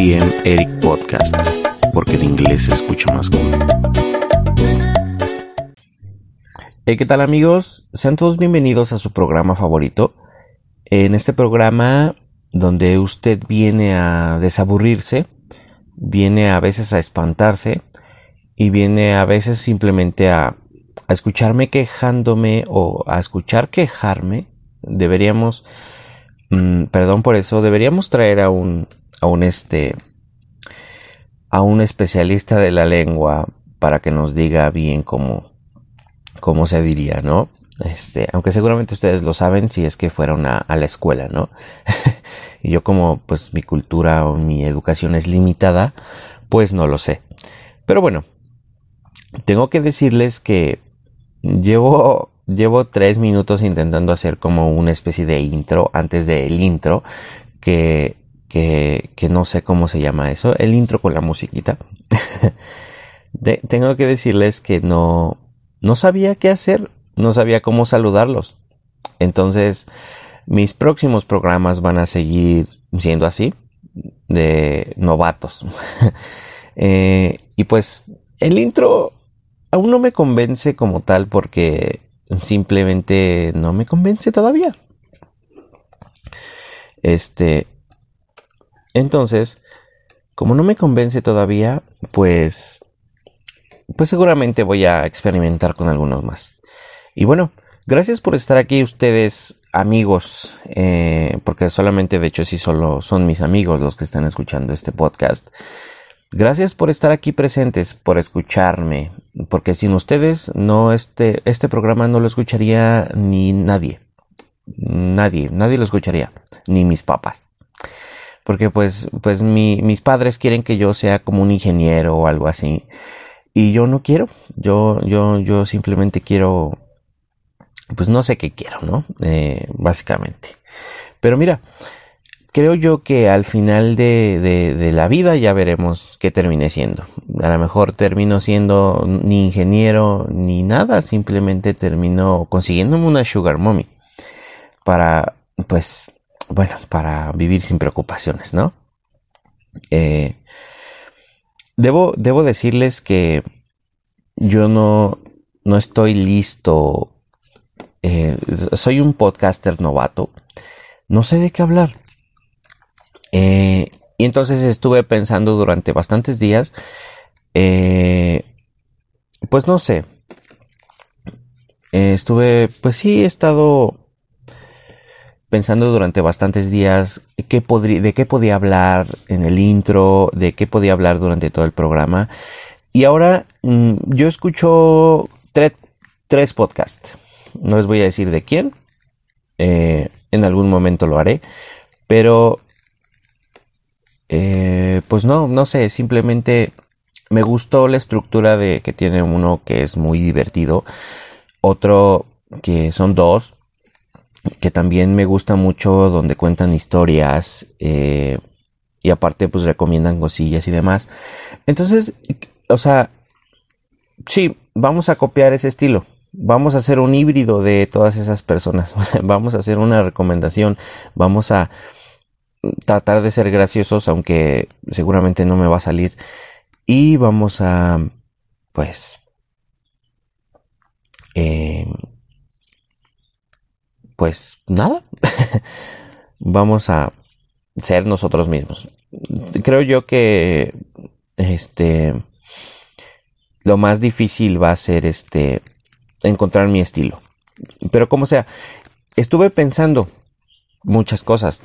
TM Eric Podcast, porque en inglés se escucha más cool. ¿Qué tal amigos? Sean todos bienvenidos a su programa favorito. En este programa donde usted viene a desaburrirse, viene a veces a espantarse y viene a veces simplemente a, a escucharme quejándome o a escuchar quejarme, deberíamos, mm, perdón por eso, deberíamos traer a un, a un este, a un especialista de la lengua para que nos diga bien cómo, cómo se diría, ¿no? Este, aunque seguramente ustedes lo saben si es que fueron a, a la escuela, ¿no? y yo como pues mi cultura o mi educación es limitada, pues no lo sé. Pero bueno, tengo que decirles que llevo, llevo tres minutos intentando hacer como una especie de intro antes del intro, que, que, que no sé cómo se llama eso, el intro con la musiquita. tengo que decirles que no, no sabía qué hacer, no sabía cómo saludarlos. Entonces, mis próximos programas van a seguir siendo así, de novatos. eh, y pues el intro aún no me convence como tal porque simplemente no me convence todavía. Este. Entonces, como no me convence todavía, pues. Pues seguramente voy a experimentar con algunos más. Y bueno, gracias por estar aquí ustedes, amigos. Eh, porque solamente, de hecho, sí solo son mis amigos los que están escuchando este podcast. Gracias por estar aquí presentes, por escucharme, porque sin ustedes no este, este programa no lo escucharía ni nadie. Nadie, nadie lo escucharía, ni mis papás. Porque pues, pues mi, mis padres quieren que yo sea como un ingeniero o algo así. Y yo no quiero, yo, yo, yo simplemente quiero, pues no sé qué quiero, ¿no? Eh, básicamente. Pero mira, creo yo que al final de, de, la vida ya veremos qué termine siendo. A lo mejor termino siendo ni ingeniero ni nada, simplemente termino consiguiéndome una sugar mommy. Para, pues, bueno, para vivir sin preocupaciones, ¿no? Eh, debo, debo decirles que yo no, no estoy listo. Eh, soy un podcaster novato. No sé de qué hablar. Eh, y entonces estuve pensando durante bastantes días, pues no sé, estuve, pues sí, he estado pensando durante bastantes días qué de qué podía hablar en el intro, de qué podía hablar durante todo el programa. Y ahora mm, yo escucho tres podcasts. No les voy a decir de quién. en algún momento lo haré. Pero eh, pues no, no sé, simplemente me gustó la estructura de que tiene uno que es muy divertido, otro que son dos, que también me gusta mucho donde cuentan historias eh, y aparte pues recomiendan cosillas y demás. Entonces, o sea, sí, vamos a copiar ese estilo. Vamos a hacer un híbrido de todas esas personas. vamos a hacer una recomendación. Vamos a tratar de ser graciosos, aunque seguramente no me va a salir. Y vamos a, pues, pues nada, vamos a ser nosotros mismos. Creo yo que, este, lo más difícil va a ser, este, encontrar mi estilo. Pero como sea, estuve pensando muchas cosas.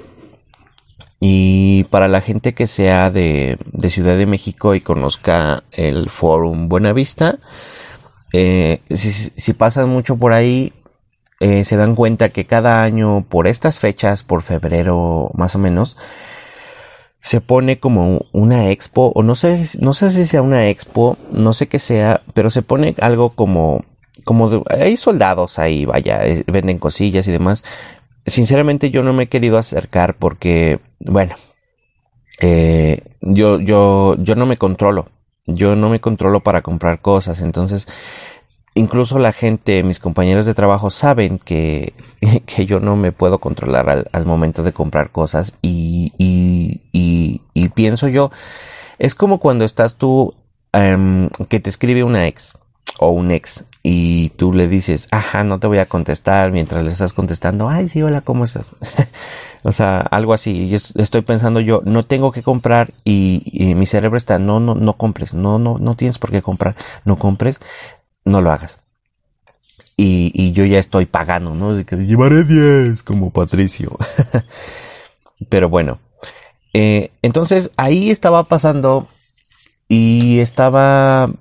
Y para la gente que sea de, Ciudad de México y conozca el Forum Buenavista, eh, si, pasan mucho por ahí, eh, se dan cuenta que cada año por estas fechas, por febrero más o menos, se pone como una expo, o no sé, no sé si sea una expo, no sé qué sea, pero se pone algo como, como hay soldados ahí, vaya, venden cosillas y demás, sinceramente yo no me he querido acercar porque, bueno, eh, yo, yo, yo no me controlo. Yo no me controlo para comprar cosas. Entonces, incluso la gente, mis compañeros de trabajo saben que, que yo no me puedo controlar al, momento de comprar cosas y, y, y, y, pienso yo, es como cuando estás tú, em, que te escribe una ex o un ex y tú le dices, ajá, no te voy a contestar mientras le estás contestando, ay, sí, hola, ¿cómo estás? o sea, algo así. Y estoy pensando yo, no tengo que comprar y, mi cerebro está, no, no, no compres, no, no, no tienes por qué comprar, no compres, no lo hagas. Y, yo ya estoy pagando, ¿no? De que llevaré 10 como Patricio. Pero bueno, eh, entonces ahí estaba pasando y estaba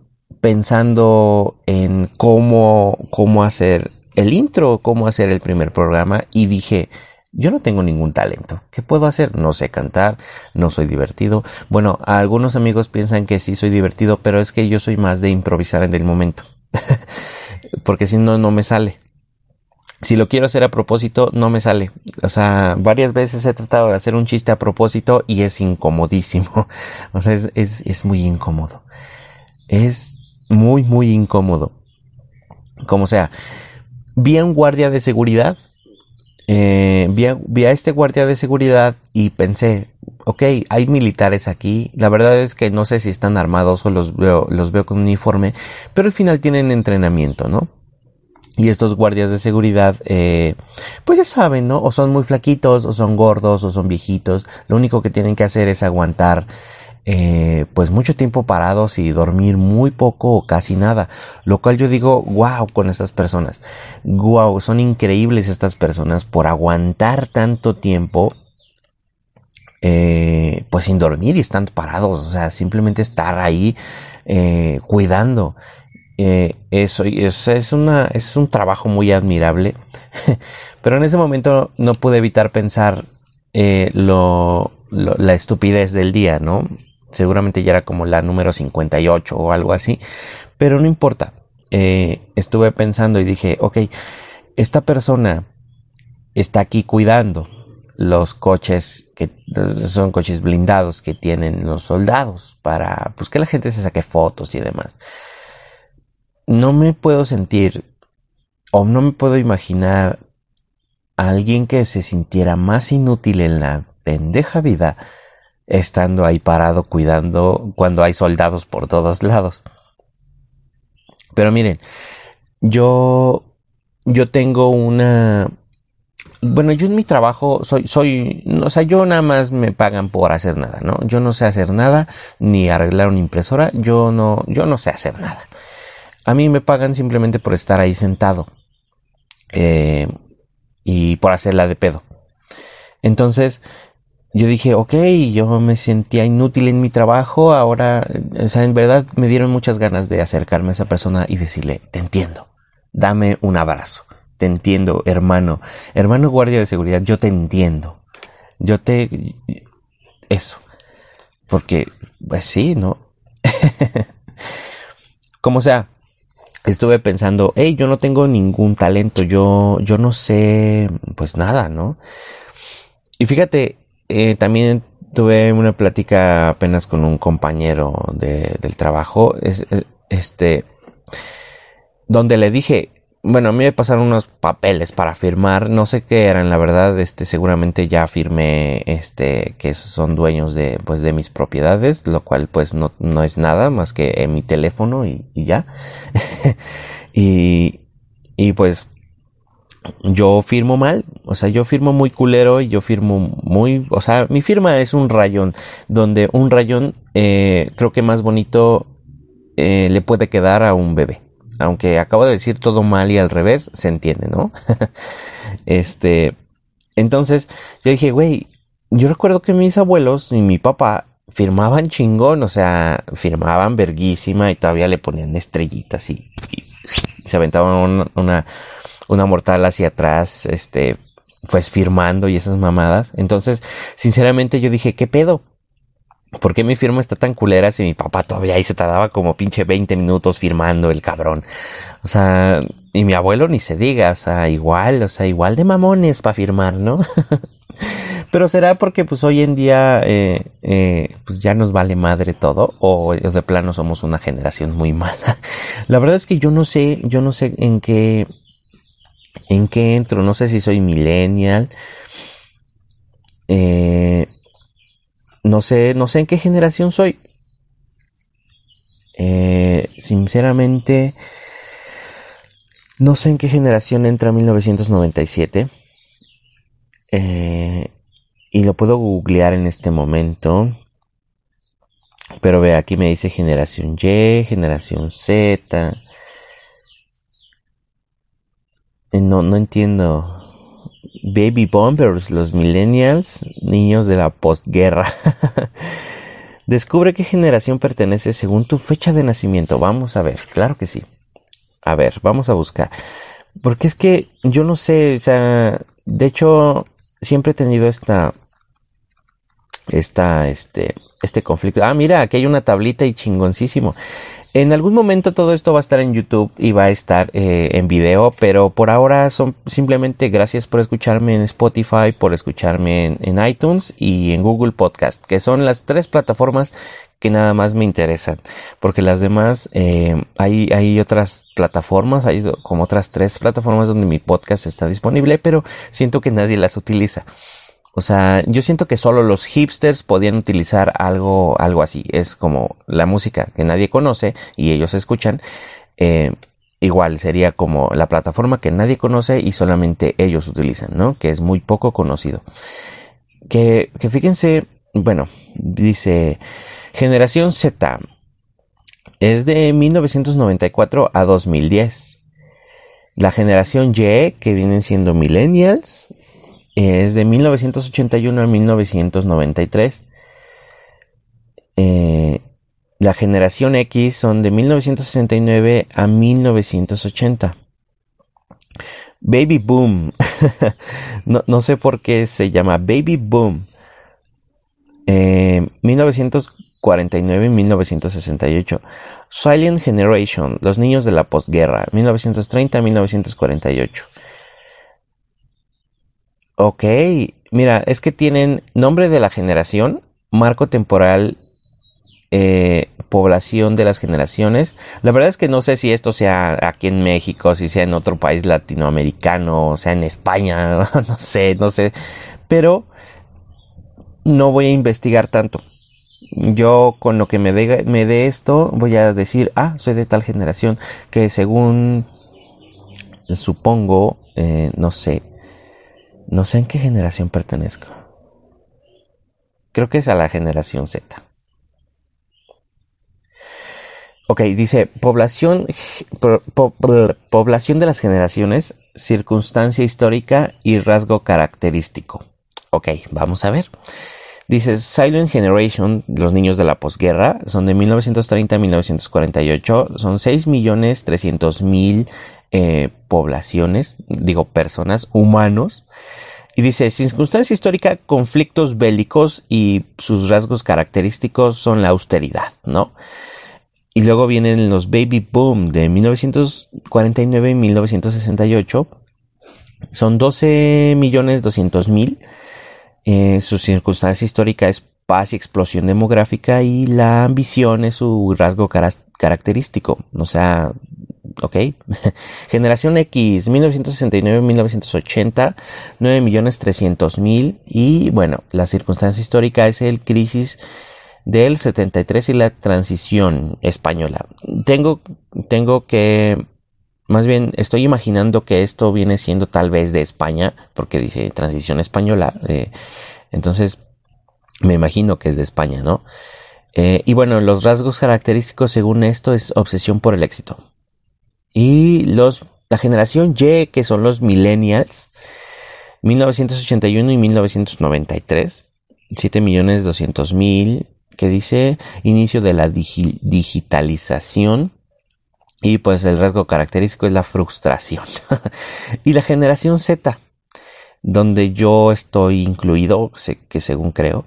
pensando en cómo, cómo hacer el intro, cómo hacer el primer programa y dije, yo no tengo ningún talento. ¿Qué puedo hacer? No sé cantar, no soy divertido. Bueno, algunos amigos piensan que sí soy divertido, pero es que yo soy más de improvisar en el momento. Porque si no, no me sale. Si lo quiero hacer a propósito, no me sale. O sea, varias veces he tratado de hacer un chiste a propósito y es incomodísimo. O sea, es, es, es muy incómodo. Es muy, muy incómodo. Como sea, vi a un guardia de seguridad eh, vi, a, este guardia de seguridad y pensé, ok, hay militares aquí. La verdad es que no sé si están armados o los veo, los veo con uniforme, pero al final tienen entrenamiento, ¿no? Y estos guardias de seguridad, eh, pues ya saben, ¿no? O son muy flaquitos, o son gordos, o son viejitos. Lo único que tienen que hacer es aguantar eh, pues mucho tiempo parados y dormir muy poco o casi nada. Lo cual yo digo, wow, con estas personas. Wow, son increíbles estas personas por aguantar tanto tiempo. Eh, pues sin dormir y estando parados, o sea, simplemente estar ahí eh, cuidando. eso, es, una, es un trabajo muy admirable. Pero en ese momento no pude evitar pensar lo, la estupidez del día, ¿no? seguramente ya era como la número 58 o algo así, pero no importa. Eh, estuve pensando y dije, ok, esta persona está aquí cuidando los coches que son coches blindados que tienen los soldados para pues que la gente se saque fotos y demás. No me puedo sentir o no me puedo imaginar a alguien que se sintiera más inútil en la pendeja vida estando ahí parado cuidando cuando hay soldados por todos lados. Pero miren, yo yo tengo una bueno, yo en mi trabajo soy soy o sea, yo nada más me pagan por hacer nada, ¿no? Yo no sé hacer nada ni arreglar una impresora, yo no yo no sé hacer nada. A mí me pagan simplemente por estar ahí sentado. Eh, y por hacerla de pedo. Entonces, yo dije, ok, yo me sentía inútil en mi trabajo, ahora, o sea, en verdad me dieron muchas ganas de acercarme a esa persona y decirle, te entiendo, dame un abrazo, te entiendo, hermano, hermano guardia de seguridad, yo te entiendo, yo te... eso, porque, pues sí, ¿no? Como sea, estuve pensando, hey, yo no tengo ningún talento, yo, yo no sé, pues nada, ¿no? Y fíjate, eh, también tuve una plática apenas con un compañero de, del trabajo, es, este, donde le dije, bueno, a mí me pasaron unos papeles para firmar, no sé qué eran, la verdad, este, seguramente ya firmé, este, que son dueños de, pues, de mis propiedades, lo cual, pues, no, no es nada más que en mi teléfono y, y ya. y, y pues, yo firmo mal, o sea, yo firmo muy culero y yo firmo muy, o sea, mi firma es un rayón, donde un rayón eh, creo que más bonito eh, le puede quedar a un bebé. Aunque acabo de decir todo mal y al revés, se entiende, ¿no? este, entonces yo dije, güey, yo recuerdo que mis abuelos y mi papá firmaban chingón, o sea, firmaban verguísima y todavía le ponían estrellitas y, se aventaban una una mortal hacia atrás, este, pues firmando y esas mamadas. Entonces, sinceramente yo dije, ¿qué pedo? ¿Por qué mi firma está tan culera si mi papá todavía ahí se tardaba como pinche 20 minutos firmando el cabrón? O sea, y mi abuelo ni se diga, o sea, igual, o sea, igual de mamones para firmar, ¿no? Pero será porque pues hoy en día eh, eh, pues ya nos vale madre todo o de plano somos una generación muy mala. La verdad es que yo no sé, yo no sé en qué ¿En qué entro? No sé si soy millennial. Eh, no sé, no sé en qué generación soy. Eh, sinceramente, no sé en qué generación entra 1997. Eh, y lo puedo googlear en este momento. Pero ve, aquí me dice generación Y, generación Z. Eh, no, no entiendo. Baby Bombers, los millennials, niños de la postguerra. Descubre qué generación pertenece según tu fecha de nacimiento. Vamos a ver, claro que sí. A ver, vamos a buscar. Porque es que yo no sé, o sea, de hecho, siempre he tenido esta, esta, este, este conflicto. Ah, mira, aquí hay una tablita y chingoncísimo. En algún momento todo esto va a estar en YouTube y va a estar eh, en video, pero por ahora son simplemente gracias por escucharme en Spotify, por escucharme en, iTunes y en Google Podcast, que son las tres plataformas que nada más me interesan, porque las demás eh, hay, hay otras plataformas, hay como otras tres plataformas donde mi podcast está disponible, pero siento que nadie las utiliza. O sea, yo siento que solo los hipsters podían utilizar algo, algo así. Es como la música que nadie conoce y ellos escuchan. Eh, igual sería como la plataforma que nadie conoce y solamente ellos utilizan, ¿no? Que es muy poco conocido. Que, que fíjense, bueno, dice Generación Z. Es de 1994 a 2010. La generación Y, que vienen siendo millennials, es de 1981 a 1993. Eh, la generación X son de 1969 a 1980. Baby Boom. no, sé por qué se llama Baby Boom. 1949 y 1968. Silent Generation. Los niños de la posguerra. 1930 a 1948. Ok, mira, es que tienen nombre de la generación, marco temporal, eh, población de las generaciones. La verdad es que no sé si esto sea aquí en México, si sea en otro país latinoamericano, sea en España, no sé, no sé. Pero no voy a investigar tanto. Yo con lo que me dé me dé esto voy a decir, ah, soy de tal generación que según supongo, eh, no sé, no sé en qué generación pertenezco. Creo que es a la generación Z. Ok, dice población, población de las generaciones, circunstancia histórica y rasgo característico. Ok, vamos a ver. Dice Silent Generation, los niños de la posguerra, son de 1930 a 1948, son 6.300.000 eh, poblaciones, digo personas, humanos. Y dice, circunstancia histórica, conflictos bélicos y sus rasgos característicos son la austeridad, ¿no? Y luego vienen los baby boom de 1949 y 1968. Son 12 millones 200 mil. Eh, su circunstancia histórica es paz y explosión demográfica y la ambición es su rasgo característico. O sea, ok. Generación X, 1969-1980, 9 millones 300 mil. Y bueno, la circunstancia histórica es el crisis del 73 y la transición española. Tengo, tengo que, más bien estoy imaginando que esto viene siendo tal vez de España, porque dice transición española. Eh, entonces, me imagino que es de España, ¿no? Eh, y bueno, los rasgos característicos según esto es obsesión por el éxito. Y los, la generación Y, que son los millennials, 1981 y 1993, 7 millones 200 mil, que dice inicio de la digitalización. Y pues el rasgo característico es la frustración. y la generación Z, donde yo estoy incluido, que según creo,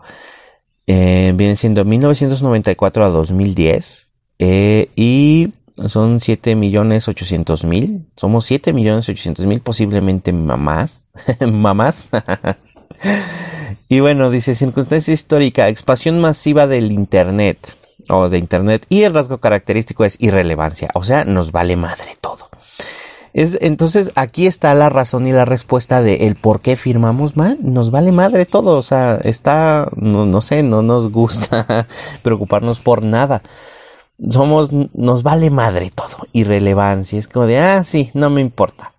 eh, viene siendo 1994 a 2010. Eh, y son 7 millones 800 mil. Somos 7 millones 800 mil, posiblemente mamás. mamás. y bueno, dice circunstancia histórica, expansión masiva del Internet o de Internet y el rasgo característico es irrelevancia, o sea, nos vale madre todo. Es, entonces aquí está la razón y la respuesta de el por qué firmamos mal. Nos vale madre todo. O sea, está, no, no sé, no nos gusta preocuparnos por nada. Somos, nos vale madre todo. Irrelevancia. Es como de, ah, sí, no me importa.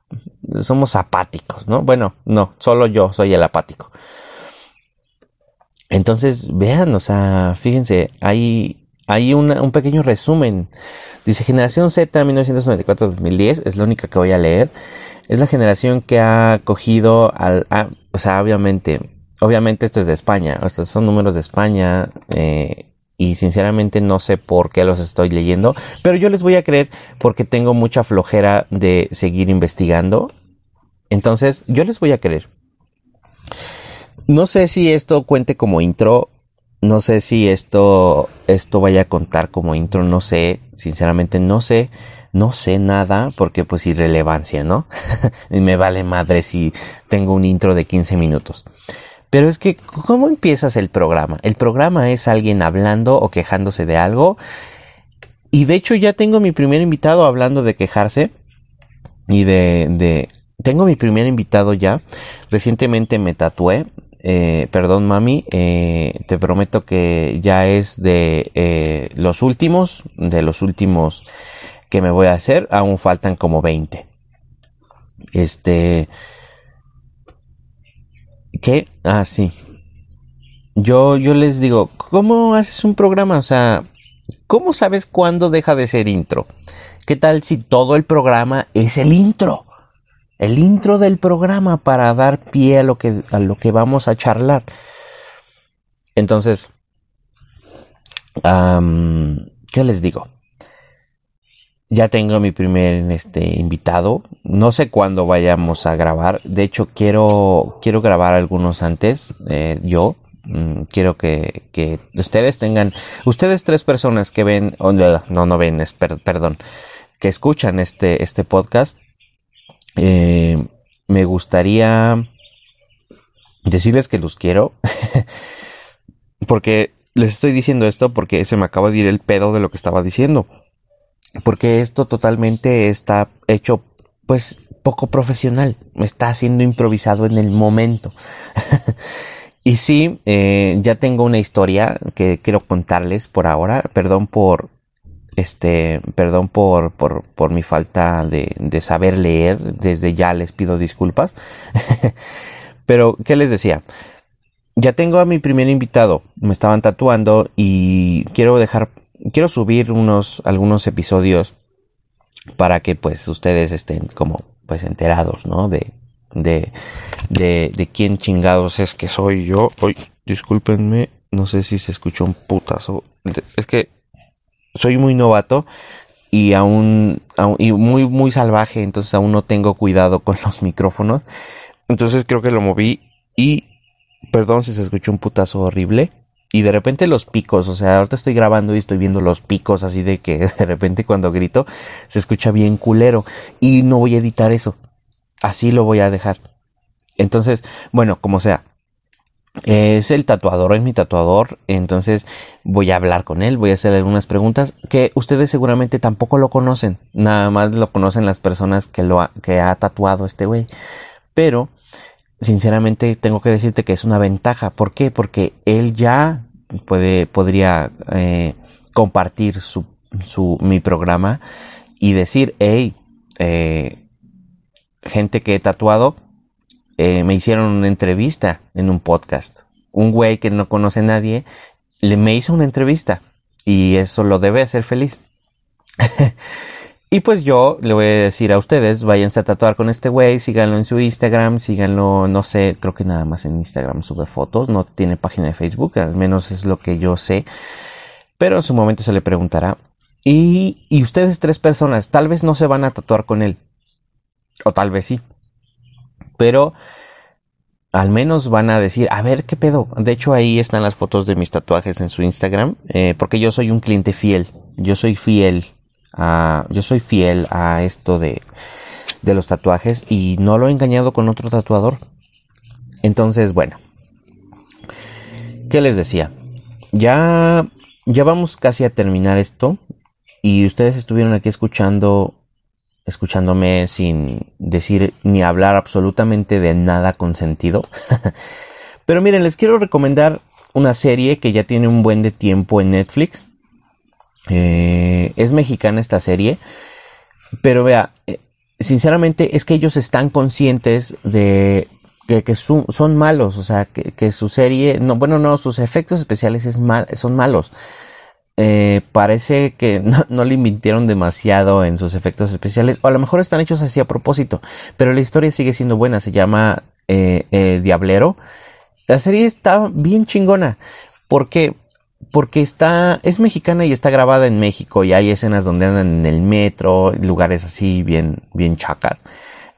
Somos apáticos, ¿no? Bueno, no, solo yo soy el apático. Entonces, vean, o sea, fíjense, hay, hay un pequeño resumen. Dice Generación Z 1994-2010, es la única que voy a leer. Es la generación que ha cogido al, o sea, obviamente, obviamente esto es de España, estos son números de España, eh, y sinceramente no sé por qué los estoy leyendo, pero yo les voy a creer porque tengo mucha flojera de seguir investigando. Entonces, yo les voy a creer. No sé si esto cuente como intro. No sé si esto, esto vaya a contar como intro. No sé. Sinceramente no sé. No sé nada porque pues irrelevancia, ¿no? y me vale madre si tengo un intro de 15 minutos. Pero es que, ¿cómo empiezas el programa? El programa es alguien hablando o quejándose de algo. Y de hecho ya tengo mi primer invitado hablando de quejarse. Y de, de... Tengo mi primer invitado ya. Recientemente me tatué eh, perdón mami, eh, te prometo que ya es de eh, los últimos, de los últimos que me voy a hacer, aún faltan como 20. Este... ¿Qué? Ah, sí. Yo, yo les digo, ¿cómo haces un programa? O sea, ¿cómo sabes cuándo deja de ser intro? ¿Qué tal si todo el programa es el intro? el intro del programa para dar pie a lo que, a lo que vamos a charlar. Entonces, ¿qué les digo? Ya tengo mi primer este, invitado. No sé cuándo vayamos a grabar. De hecho, quiero, quiero grabar algunos antes. Eh, yo. Mm, quiero que, que, ustedes tengan. Ustedes tres personas que ven. no, no ven, es, perdón. Que escuchan este, este podcast eh, me gustaría decirles que los quiero. porque les estoy diciendo esto porque se me acaba de ir el pedo de lo que estaba diciendo. Porque esto totalmente está hecho, pues, poco profesional. Está siendo improvisado en el momento. y sí, eh, ya tengo una historia que quiero contarles por ahora. Perdón por este, perdón por, por, por mi falta de, de, saber leer. Desde ya les pido disculpas. Pero, ¿qué les decía? Ya tengo a mi primer invitado. Me estaban tatuando y quiero dejar, quiero subir unos, algunos episodios para que pues ustedes estén como pues enterados, ¿no? De, de, de, quién chingados es que soy yo. Hoy, discúlpenme, no sé si se escuchó un putazo. Es que soy muy novato y aún, y muy muy salvaje, entonces aún no tengo cuidado con los micrófonos. Entonces creo que lo moví y perdón si se escuchó un putazo horrible. Y de repente los picos, o sea, ahorita estoy grabando y estoy viendo los picos así de que de repente cuando grito se escucha bien culero. Y no voy a editar eso. Así lo voy a dejar. Entonces, bueno, como sea, es el tatuador, es mi tatuador, entonces voy a hablar con él, voy a hacer algunas preguntas que ustedes seguramente tampoco lo conocen, nada más lo conocen las personas que lo ha, que ha tatuado este güey, pero sinceramente tengo que decirte que es una ventaja, ¿por qué? Porque él ya puede, podría eh, compartir su, su, mi programa y decir, hey, eh, gente que he tatuado, eh, me hicieron una entrevista en un podcast. Un güey que no conoce a nadie le me hizo una entrevista y eso lo debe hacer feliz. y pues yo le voy a decir a ustedes, váyanse a tatuar con este güey, síganlo en su Instagram, síganlo, no sé, creo que nada más en Instagram sube fotos, no tiene página de Facebook, al menos es lo que yo sé. Pero en su momento se le preguntará. Y, y ustedes tres personas, tal vez no se van a tatuar con él. O tal vez sí pero al menos van a decir, a ver qué pedo. De hecho, ahí están las fotos de mis tatuajes en su Instagram, eh, porque yo soy un cliente fiel. Yo soy fiel yo soy fiel a esto de, de los tatuajes y no lo he engañado con otro tatuador. Entonces, bueno, ¿qué les decía? Ya, ya vamos casi a terminar esto y ustedes estuvieron aquí escuchando escuchándome sin decir ni hablar absolutamente de nada con sentido. Pero miren, les quiero recomendar una serie que ya tiene un buen de tiempo en Netflix. Eh, es mexicana esta serie. Pero vea, eh, sinceramente es que ellos están conscientes de que, son, malos. O sea, que, su serie, no, bueno, no, sus efectos especiales es mal, son malos. Eh, parece que no, le invirtieron demasiado en sus efectos especiales, o a lo mejor están hechos así a propósito, pero la historia sigue siendo buena, se llama Diablero la serie está bien chingona. ¿Por qué? Porque está, es mexicana y está grabada en México y hay escenas donde andan en el metro, lugares así bien, bien chacas.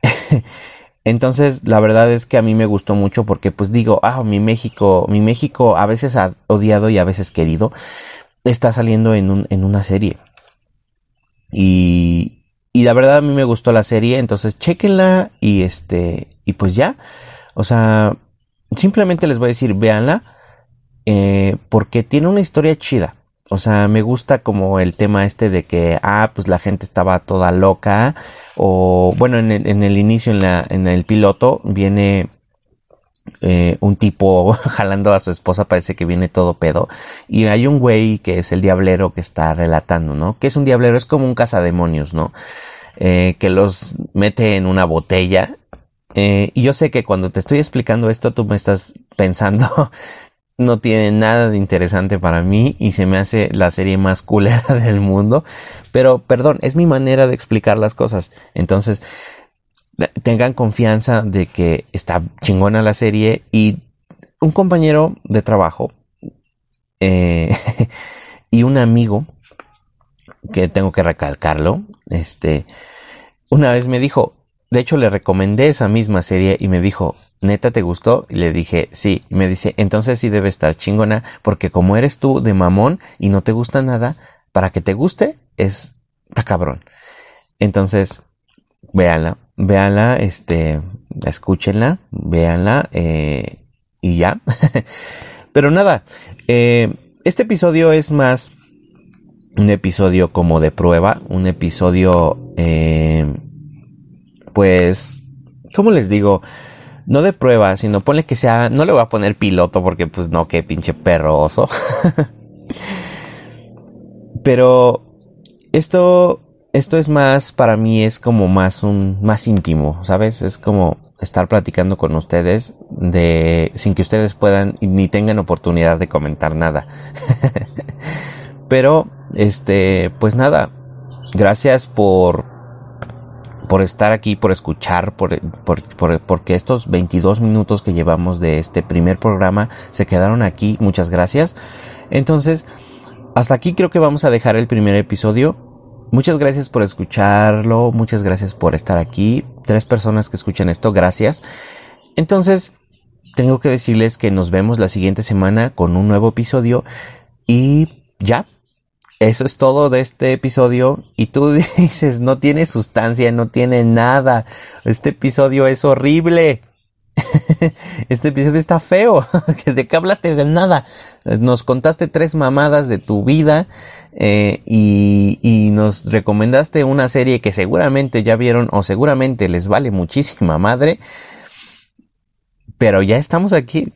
Entonces, la verdad es que a mí me gustó mucho porque pues digo, ah, mi México, mi México a veces odiado y a veces querido, está saliendo en, un, en una serie. Y, y la verdad a mí me gustó la serie, entonces chequenla y este, y pues ya. O sea, simplemente les voy a decir, véanla, eh, porque tiene una historia chida. O sea, me gusta como el tema este de que, ah, pues la gente estaba toda loca. O, bueno, en el, inicio, en, la, el piloto, viene eh, un tipo jalando a su esposa, parece que viene todo pedo. Y hay un güey que es el diablero que está relatando, ¿no? Que es un diablero, es como un cazademonios, ¿no? Eh, que los mete en una botella eh, y yo sé que cuando te estoy explicando esto, tú me estás pensando, no tiene nada de interesante para mí y se me hace la serie más culera del mundo. Pero, perdón, es mi manera de explicar las cosas. Entonces, tengan confianza de que está chingona la serie y un compañero de trabajo eh, y un amigo que tengo que recalcarlo, este, una vez me dijo, de hecho, le recomendé esa misma serie y me dijo, ¿neta te gustó? Y le dije, sí. Y me dice, entonces sí debe estar chingona, porque como eres tú de mamón y no te gusta nada, para que te guste, es, está cabrón. Entonces, véanla, véanla, este, escúchenla, véanla, eh, y ya. Pero nada, eh, este episodio es más un episodio como de prueba, un episodio, eh, pues, ¿cómo les digo? No de prueba, sino ponle que sea, no le voy a poner piloto porque pues no, qué pinche perroso. Pero esto, esto es más, para mí es como más un, más íntimo, ¿sabes? Es como estar platicando con ustedes de, sin que ustedes puedan ni tengan oportunidad de comentar nada. Pero, este, pues nada, gracias por por estar aquí, por escuchar, por, porque estos 22 minutos que llevamos de este primer programa se quedaron aquí. Muchas gracias. Entonces, hasta aquí creo que vamos a dejar el primer episodio. Muchas gracias por escucharlo, muchas gracias por estar aquí. Tres personas que escuchan esto, gracias. Entonces, tengo que decirles que nos vemos la siguiente semana con un nuevo episodio y ya, eso es todo de este episodio. Y tú dices, no tiene sustancia, no tiene nada. Este episodio es horrible. Este episodio está feo. ¿De qué hablaste de nada? Nos contaste tres mamadas de tu vida eh, y, y, nos recomendaste una serie que seguramente ya vieron o seguramente les vale muchísima madre. Pero ya estamos aquí.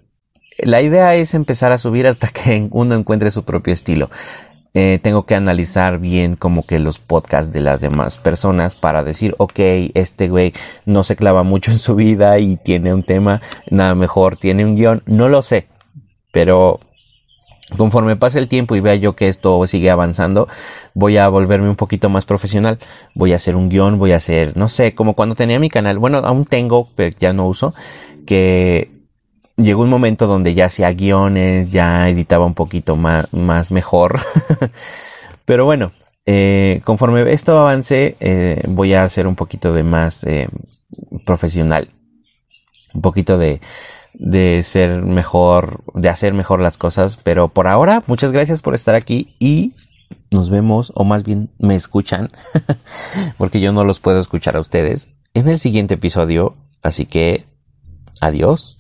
La idea es empezar a subir hasta que uno encuentre su propio estilo. Eh, tengo que analizar bien como que los podcasts de las demás personas para decir, ok, este güey no se clava mucho en su vida y tiene un tema, nada mejor, tiene un guion, no lo sé, pero conforme pase el tiempo y vea yo que esto sigue avanzando, voy a volverme un poquito más profesional, voy a hacer un guion, voy a hacer, no sé, como cuando tenía mi canal, bueno, aún tengo, pero ya no uso, que llegó un momento donde ya hacía guiones, ya editaba un poquito más, más mejor. Pero bueno, eh, conforme esto avance, eh, voy a hacer un poquito de más eh, profesional. Un poquito de, de ser mejor, de hacer mejor las cosas. Pero por ahora, muchas gracias por estar aquí y nos vemos, o más bien me escuchan, porque yo no los puedo escuchar a ustedes, en el siguiente episodio. Así que, adiós.